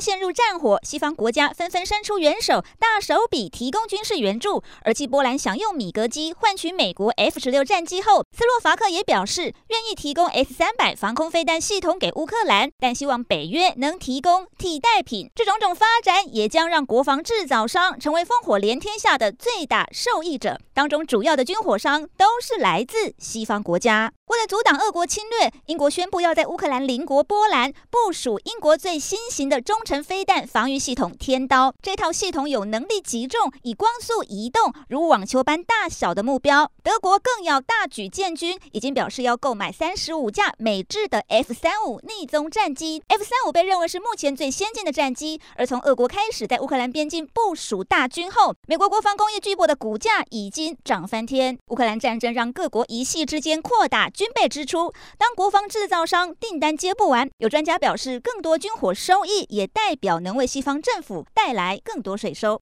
陷入战火，西方国家纷纷伸出援手，大手笔提供军事援助。而继波兰想用米格机换取美国 F 十六战机后，斯洛伐克也表示愿意提供 S 三百防空飞弹系统给乌克兰，但希望北约能提供替代品。这种种发展也将让国防制造商成为烽火连天下的最大受益者。当中主要的军火商都是来自西方国家。为了阻挡俄国侵略，英国宣布要在乌克兰邻国波兰部署英国最新型的。中程飞弹防御系统“天刀”这套系统有能力击中以光速移动如网球般大小的目标。德国更要大举建军，已经表示要购买三十五架美制的 F 三五逆踪战机。F 三五被认为是目前最先进的战机。而从俄国开始在乌克兰边境部署大军后，美国国防工业巨擘的股价已经涨翻天。乌克兰战争让各国一夕之间扩大军备支出，当国防制造商订单接不完，有专家表示，更多军火收益。也代表能为西方政府带来更多税收。